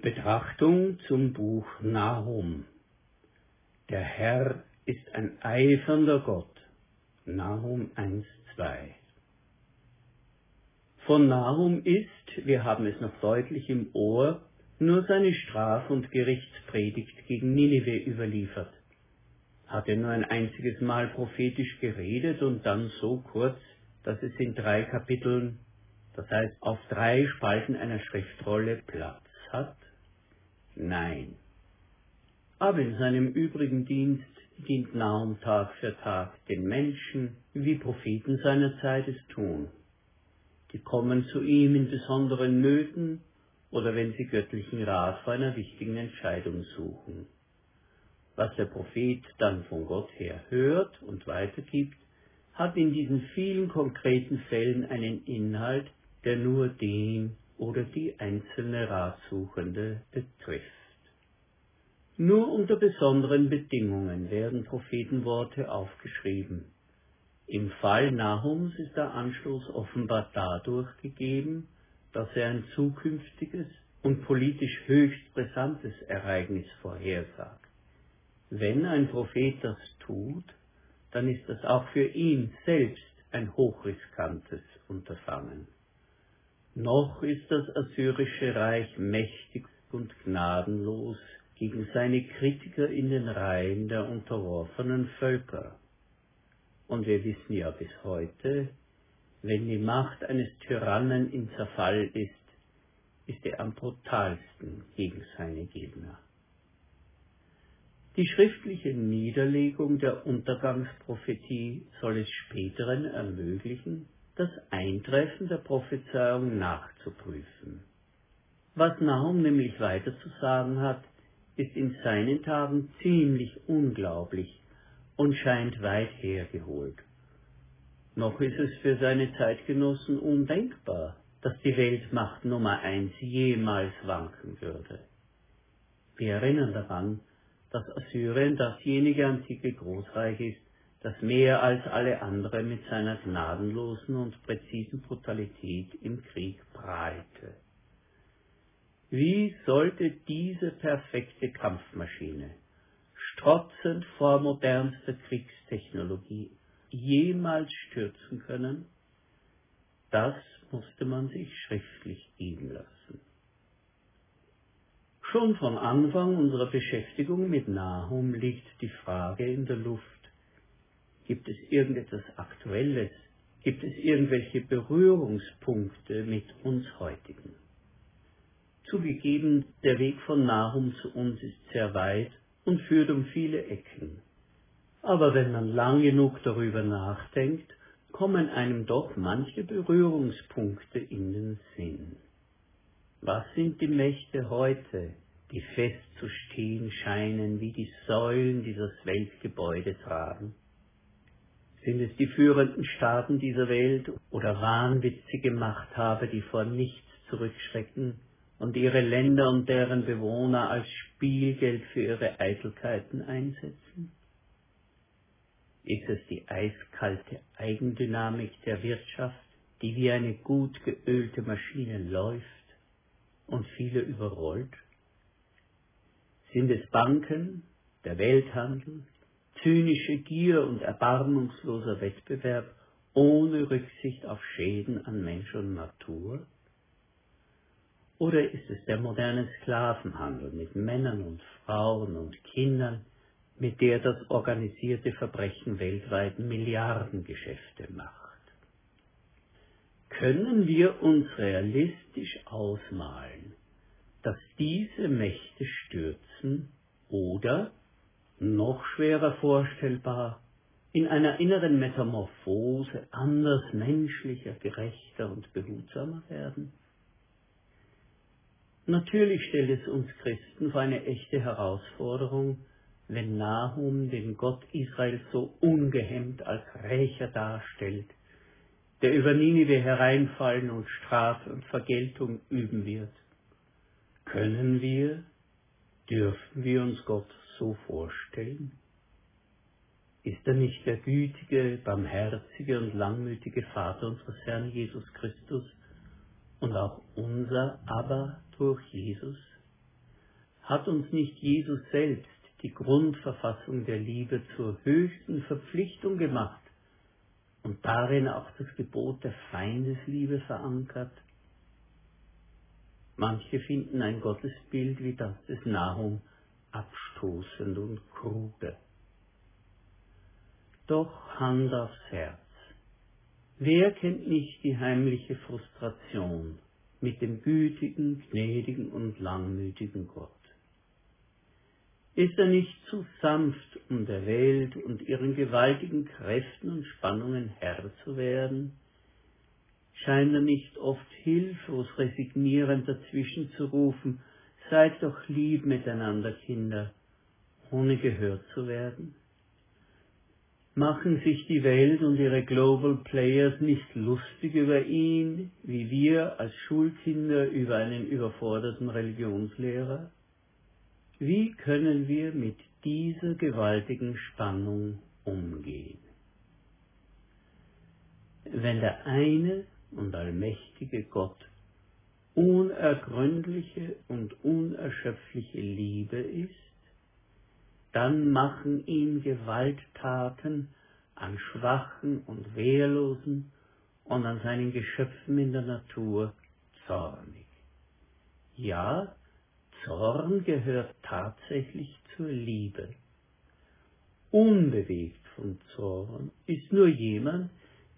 Betrachtung zum Buch Nahum. Der Herr ist ein eifernder Gott. Nahum 1,2. Von Nahum ist, wir haben es noch deutlich im Ohr, nur seine Straf- und Gerichtspredigt gegen Ninive überliefert. Hat er nur ein einziges Mal prophetisch geredet und dann so kurz, dass es in drei Kapiteln, das heißt auf drei Spalten einer Schriftrolle Platz hat? Nein. Aber in seinem übrigen Dienst dient Nahum Tag für Tag den Menschen, wie Propheten seiner Zeit es tun. Die kommen zu ihm in besonderen Nöten oder wenn sie göttlichen Rat vor einer wichtigen Entscheidung suchen. Was der Prophet dann von Gott her hört und weitergibt, hat in diesen vielen konkreten Fällen einen Inhalt, der nur den oder die einzelne Ratsuchende betrifft. Nur unter besonderen Bedingungen werden Prophetenworte aufgeschrieben. Im Fall Nahums ist der Anstoß offenbar dadurch gegeben, dass er ein zukünftiges und politisch höchst brisantes Ereignis vorhersagt. Wenn ein Prophet das tut, dann ist das auch für ihn selbst ein hochriskantes Unterfangen. Noch ist das assyrische Reich mächtig und gnadenlos gegen seine Kritiker in den Reihen der unterworfenen Völker. Und wir wissen ja bis heute, wenn die Macht eines Tyrannen in Zerfall ist, ist er am brutalsten gegen seine Gegner. Die schriftliche Niederlegung der Untergangsprophetie soll es späteren ermöglichen, das Eintreffen der Prophezeiung nachzuprüfen. Was Nahum nämlich weiter zu sagen hat, ist in seinen Tagen ziemlich unglaublich und scheint weit hergeholt. Noch ist es für seine Zeitgenossen undenkbar, dass die Weltmacht Nummer eins jemals wanken würde. Wir erinnern daran, dass Assyrien dasjenige antike Großreich ist, das mehr als alle anderen mit seiner gnadenlosen und präzisen Brutalität im Krieg prahlte. Wie sollte diese perfekte Kampfmaschine, strotzend vor modernster Kriegstechnologie, jemals stürzen können? Das musste man sich schriftlich geben lassen. Schon von Anfang unserer Beschäftigung mit Nahum liegt die Frage in der Luft, gibt es irgendetwas Aktuelles, gibt es irgendwelche Berührungspunkte mit uns heutigen? Zugegeben, der Weg von Nahum zu uns ist sehr weit und führt um viele Ecken. Aber wenn man lang genug darüber nachdenkt, kommen einem doch manche Berührungspunkte in den Sinn. Was sind die Mächte heute, die festzustehen scheinen wie die Säulen, die das Weltgebäude tragen? Sind es die führenden Staaten dieser Welt oder wahnwitzige Machthaber, die vor nichts zurückschrecken und ihre Länder und deren Bewohner als Spielgeld für ihre Eitelkeiten einsetzen? Ist es die eiskalte Eigendynamik der Wirtschaft, die wie eine gut geölte Maschine läuft und viele überrollt? Sind es Banken, der Welthandel, zynische Gier und erbarmungsloser Wettbewerb ohne Rücksicht auf Schäden an Mensch und Natur? Oder ist es der moderne Sklavenhandel mit Männern und Frauen und Kindern, mit der das organisierte Verbrechen weltweit Milliardengeschäfte macht? Können wir uns realistisch ausmalen, dass diese Mächte stürzen oder, noch schwerer vorstellbar, in einer inneren Metamorphose anders menschlicher, gerechter und behutsamer werden? Natürlich stellt es uns Christen vor eine echte Herausforderung, wenn Nahum den Gott Israels so ungehemmt als Rächer darstellt, der über Ninive hereinfallen und Strafe und Vergeltung üben wird. Können wir, dürfen wir uns Gott so vorstellen? Ist er nicht der gütige, barmherzige und langmütige Vater unseres Herrn Jesus Christus und auch unser Aber durch Jesus? Hat uns nicht Jesus selbst die Grundverfassung der Liebe zur höchsten Verpflichtung gemacht und darin auch das Gebot der Feindesliebe verankert? Manche finden ein Gottesbild wie das des Nahum abstoßend und krude. Doch Hand aufs Herz. Wer kennt nicht die heimliche Frustration mit dem gütigen, gnädigen und langmütigen Gott? Ist er nicht zu sanft, um der Welt und ihren gewaltigen Kräften und Spannungen Herr zu werden? Scheint er nicht oft hilflos resignierend dazwischen zu rufen, seid doch lieb miteinander, Kinder, ohne gehört zu werden? Machen sich die Welt und ihre Global Players nicht lustig über ihn, wie wir als Schulkinder über einen überforderten Religionslehrer? Wie können wir mit dieser gewaltigen Spannung umgehen? Wenn der eine und allmächtige Gott unergründliche und unerschöpfliche Liebe ist, dann machen ihn Gewalttaten an Schwachen und Wehrlosen und an seinen Geschöpfen in der Natur zornig. Ja, Zorn gehört tatsächlich zur Liebe. Unbewegt von Zorn ist nur jemand,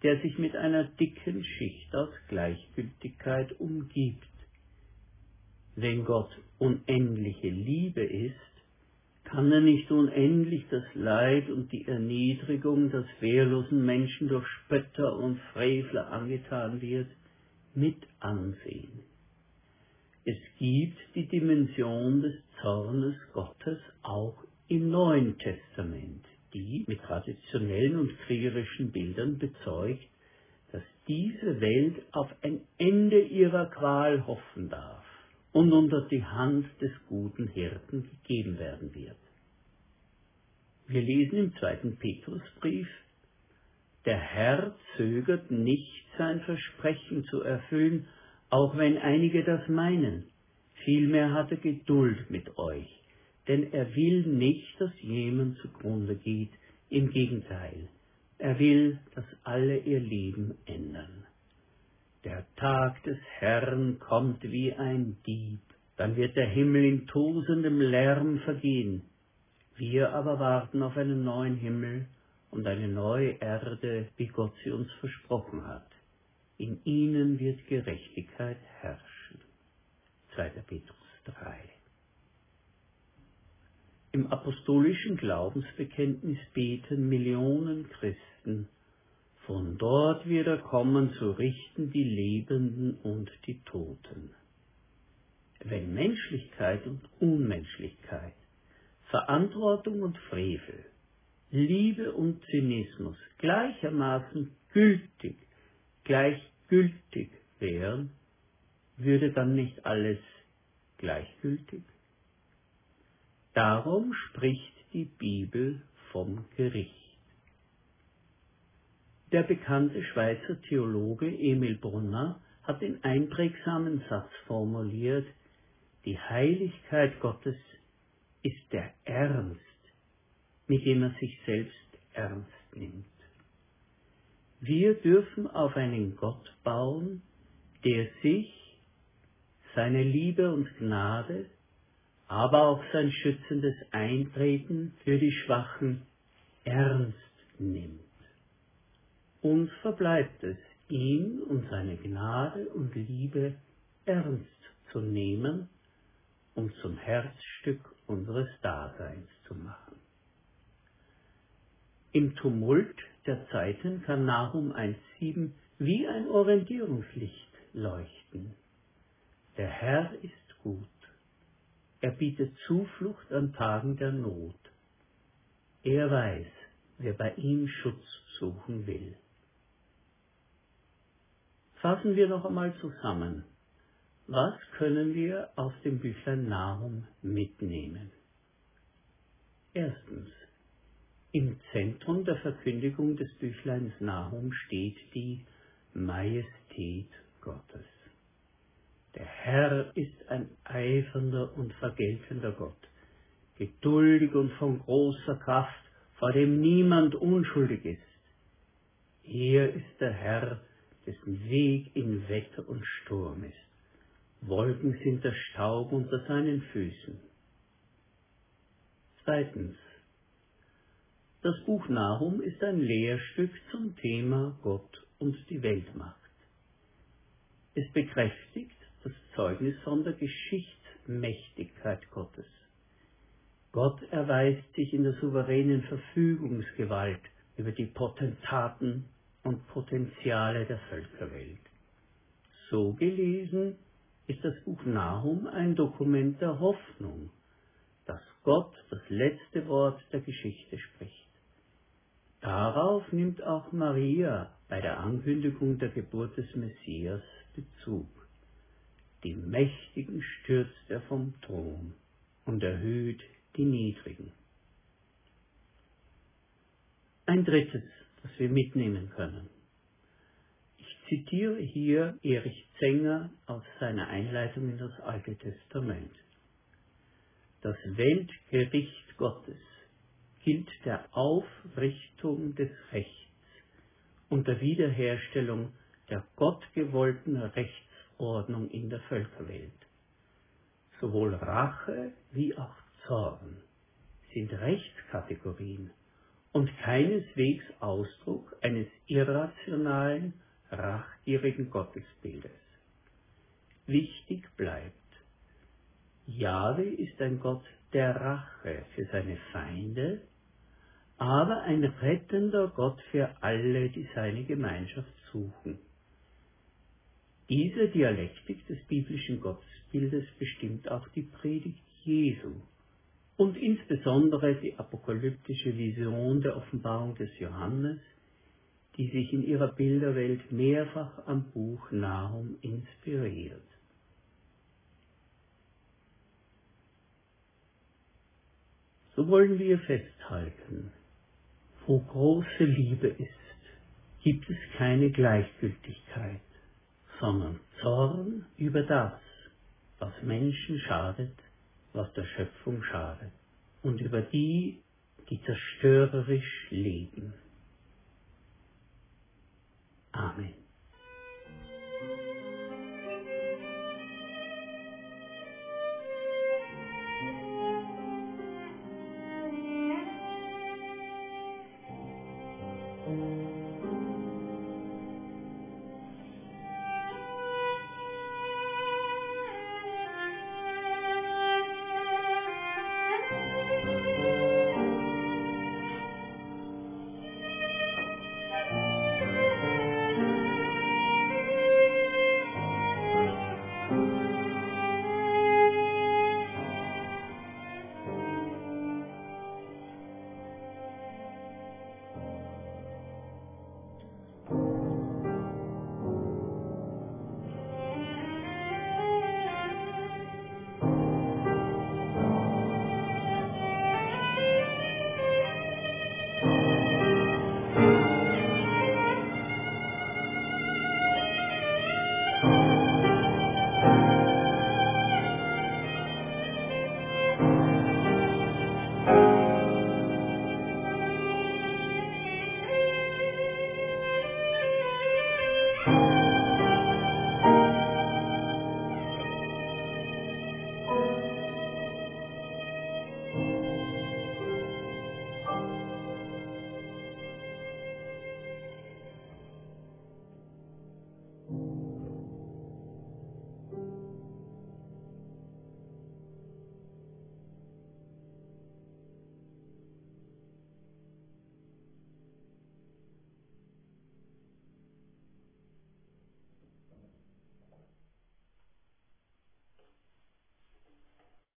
der sich mit einer dicken Schicht aus Gleichgültigkeit umgibt. Wenn Gott unendliche Liebe ist, kann er nicht unendlich das Leid und die Erniedrigung, das wehrlosen Menschen durch Spötter und Frevler angetan wird, mit ansehen. Es gibt die Dimension des Zornes Gottes auch im Neuen Testament die mit traditionellen und kriegerischen Bildern bezeugt, dass diese Welt auf ein Ende ihrer Qual hoffen darf und unter die Hand des guten Hirten gegeben werden wird. Wir lesen im zweiten Petrusbrief, der Herr zögert nicht, sein Versprechen zu erfüllen, auch wenn einige das meinen. Vielmehr hat er Geduld mit euch, denn er will nicht, dass jemand zugrunde geht, im Gegenteil, er will, dass alle ihr Leben ändern. Der Tag des Herrn kommt wie ein Dieb, dann wird der Himmel in tosendem Lärm vergehen. Wir aber warten auf einen neuen Himmel und eine neue Erde, wie Gott sie uns versprochen hat. In ihnen wird Gerechtigkeit herrschen. 2. Petrus 3 im apostolischen Glaubensbekenntnis beten Millionen Christen, von dort wird er kommen zu richten die Lebenden und die Toten. Wenn Menschlichkeit und Unmenschlichkeit, Verantwortung und Frevel, Liebe und Zynismus gleichermaßen gültig, gleichgültig wären, würde dann nicht alles gleichgültig? Darum spricht die Bibel vom Gericht. Der bekannte Schweizer Theologe Emil Brunner hat den einprägsamen Satz formuliert, die Heiligkeit Gottes ist der Ernst, mit dem er sich selbst ernst nimmt. Wir dürfen auf einen Gott bauen, der sich, seine Liebe und Gnade aber auch sein schützendes Eintreten für die Schwachen ernst nimmt. Uns verbleibt es, ihn und seine Gnade und Liebe ernst zu nehmen und zum Herzstück unseres Daseins zu machen. Im Tumult der Zeiten kann Nahum 1.7 wie ein Orientierungslicht leuchten. Der Herr ist gut er bietet Zuflucht an Tagen der Not. Er weiß, wer bei ihm Schutz suchen will. Fassen wir noch einmal zusammen. Was können wir aus dem Büchlein Nahum mitnehmen? Erstens. Im Zentrum der Verkündigung des Büchleins Nahum steht die Majestät Gottes. Der Herr ist ein eifernder und vergeltender Gott, geduldig und von großer Kraft, vor dem niemand unschuldig ist. Er ist der Herr, dessen Weg in Wetter und Sturm ist. Wolken sind der Staub unter seinen Füßen. Zweitens. Das Buch Nahum ist ein Lehrstück zum Thema Gott und die Weltmacht. Es bekräftigt das Zeugnis von der Geschichtsmächtigkeit Gottes. Gott erweist sich in der souveränen Verfügungsgewalt über die Potentaten und Potenziale der Völkerwelt. So gelesen ist das Buch Nahum ein Dokument der Hoffnung, dass Gott das letzte Wort der Geschichte spricht. Darauf nimmt auch Maria bei der Ankündigung der Geburt des Messias Bezug. Die Mächtigen stürzt er vom Thron und erhöht die Niedrigen. Ein drittes, das wir mitnehmen können. Ich zitiere hier Erich Zenger aus seiner Einleitung in das Alte Testament. Das Weltgericht Gottes gilt der Aufrichtung des Rechts und der Wiederherstellung der gottgewollten Rechtsordnung in der Völkerwelt. Sowohl Rache wie auch Zorn sind Rechtskategorien und keineswegs Ausdruck eines irrationalen, rachgierigen Gottesbildes. Wichtig bleibt, Jahwe ist ein Gott der Rache für seine Feinde, aber ein rettender Gott für alle, die seine Gemeinschaft suchen. Diese Dialektik des biblischen Gottesbildes bestimmt auch die Predigt Jesu und insbesondere die apokalyptische Vision der Offenbarung des Johannes, die sich in ihrer Bilderwelt mehrfach am Buch Nahum inspiriert. So wollen wir festhalten, wo große Liebe ist, gibt es keine Gleichgültigkeit, sondern Zorn über das, was Menschen schadet, was der Schöpfung schadet, und über die, die zerstörerisch leben. Amen.